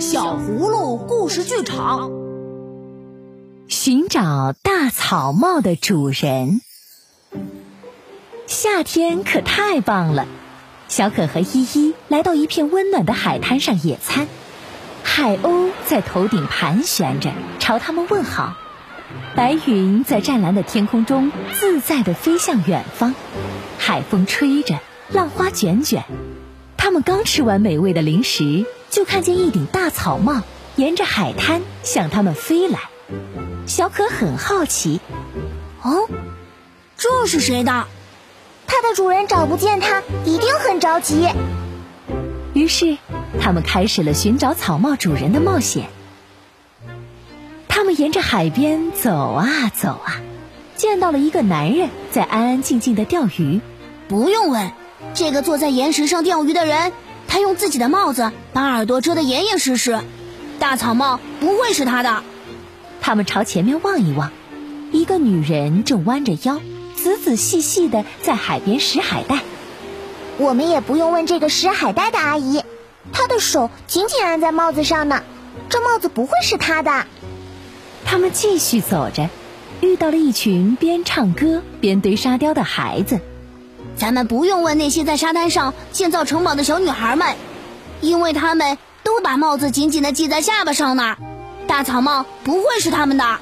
小葫芦故事剧场，寻找大草帽的主人。夏天可太棒了，小可和依依来到一片温暖的海滩上野餐。海鸥在头顶盘旋着，朝他们问好。白云在湛蓝的天空中自在地飞向远方。海风吹着，浪花卷卷。他们刚吃完美味的零食。就看见一顶大草帽沿着海滩向他们飞来，小可很好奇，哦，这是谁的？它的主人找不见它，一定很着急。于是，他们开始了寻找草帽主人的冒险。他们沿着海边走啊走啊，见到了一个男人在安安静静的钓鱼。不用问，这个坐在岩石上钓鱼的人。他用自己的帽子把耳朵遮得严严实实，大草帽不会是他的。他们朝前面望一望，一个女人正弯着腰，仔仔细细的在海边拾海带。我们也不用问这个拾海带的阿姨，她的手紧紧按在帽子上呢，这帽子不会是她的。他们继续走着，遇到了一群边唱歌边堆沙雕的孩子。咱们不用问那些在沙滩上建造城堡的小女孩们，因为她们都把帽子紧紧的系在下巴上呢。大草帽不会是他们的。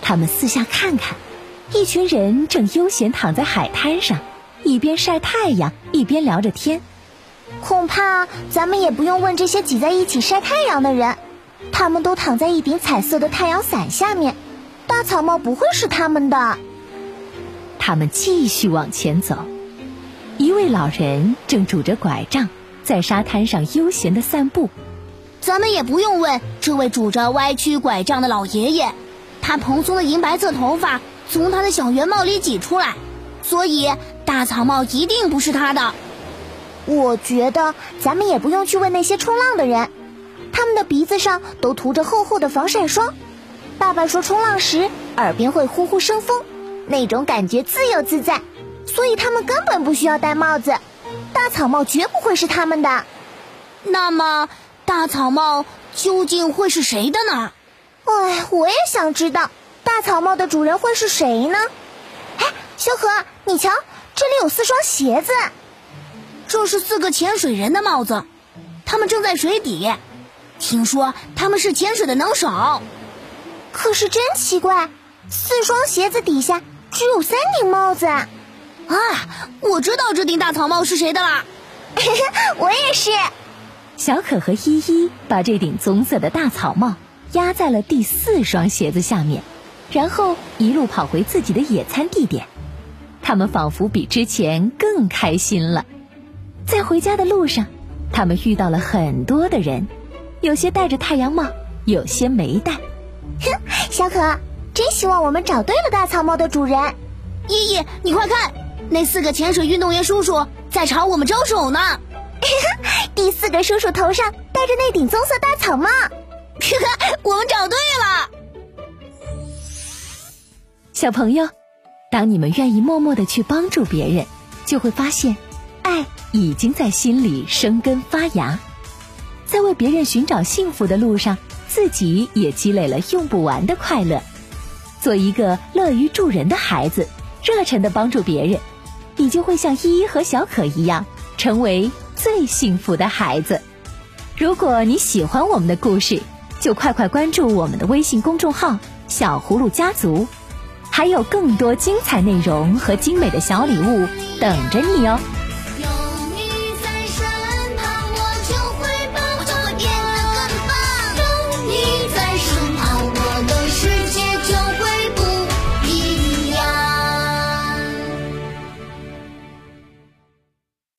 他们四下看看，一群人正悠闲躺在海滩上，一边晒太阳一边聊着天。恐怕咱们也不用问这些挤在一起晒太阳的人，他们都躺在一顶彩色的太阳伞下面。大草帽不会是他们的。他们继续往前走，一位老人正拄着拐杖在沙滩上悠闲的散步。咱们也不用问这位拄着歪曲拐杖的老爷爷，他蓬松的银白色头发从他的小圆帽里挤出来，所以大草帽一定不是他的。我觉得咱们也不用去问那些冲浪的人，他们的鼻子上都涂着厚厚的防晒霜。爸爸说冲浪时耳边会呼呼生风。那种感觉自由自在，所以他们根本不需要戴帽子。大草帽绝不会是他们的。那么，大草帽究竟会是谁的呢？哎，我也想知道，大草帽的主人会是谁呢？哎，小可，你瞧，这里有四双鞋子。这是四个潜水人的帽子，他们正在水底。听说他们是潜水的能手。可是真奇怪，四双鞋子底下。只有三顶帽子，啊！我知道这顶大草帽是谁的啦，我也是。小可和依依把这顶棕色的大草帽压在了第四双鞋子下面，然后一路跑回自己的野餐地点。他们仿佛比之前更开心了。在回家的路上，他们遇到了很多的人，有些戴着太阳帽，有些没戴。哼，小可。真希望我们找对了大草帽的主人，依依，你快看，那四个潜水运动员叔叔在朝我们招手呢。第四个叔叔头上戴着那顶棕色大草帽，我们找对了。小朋友，当你们愿意默默的去帮助别人，就会发现，爱已经在心里生根发芽，在为别人寻找幸福的路上，自己也积累了用不完的快乐。做一个乐于助人的孩子，热忱的帮助别人，你就会像依依和小可一样，成为最幸福的孩子。如果你喜欢我们的故事，就快快关注我们的微信公众号“小葫芦家族”，还有更多精彩内容和精美的小礼物等着你哦。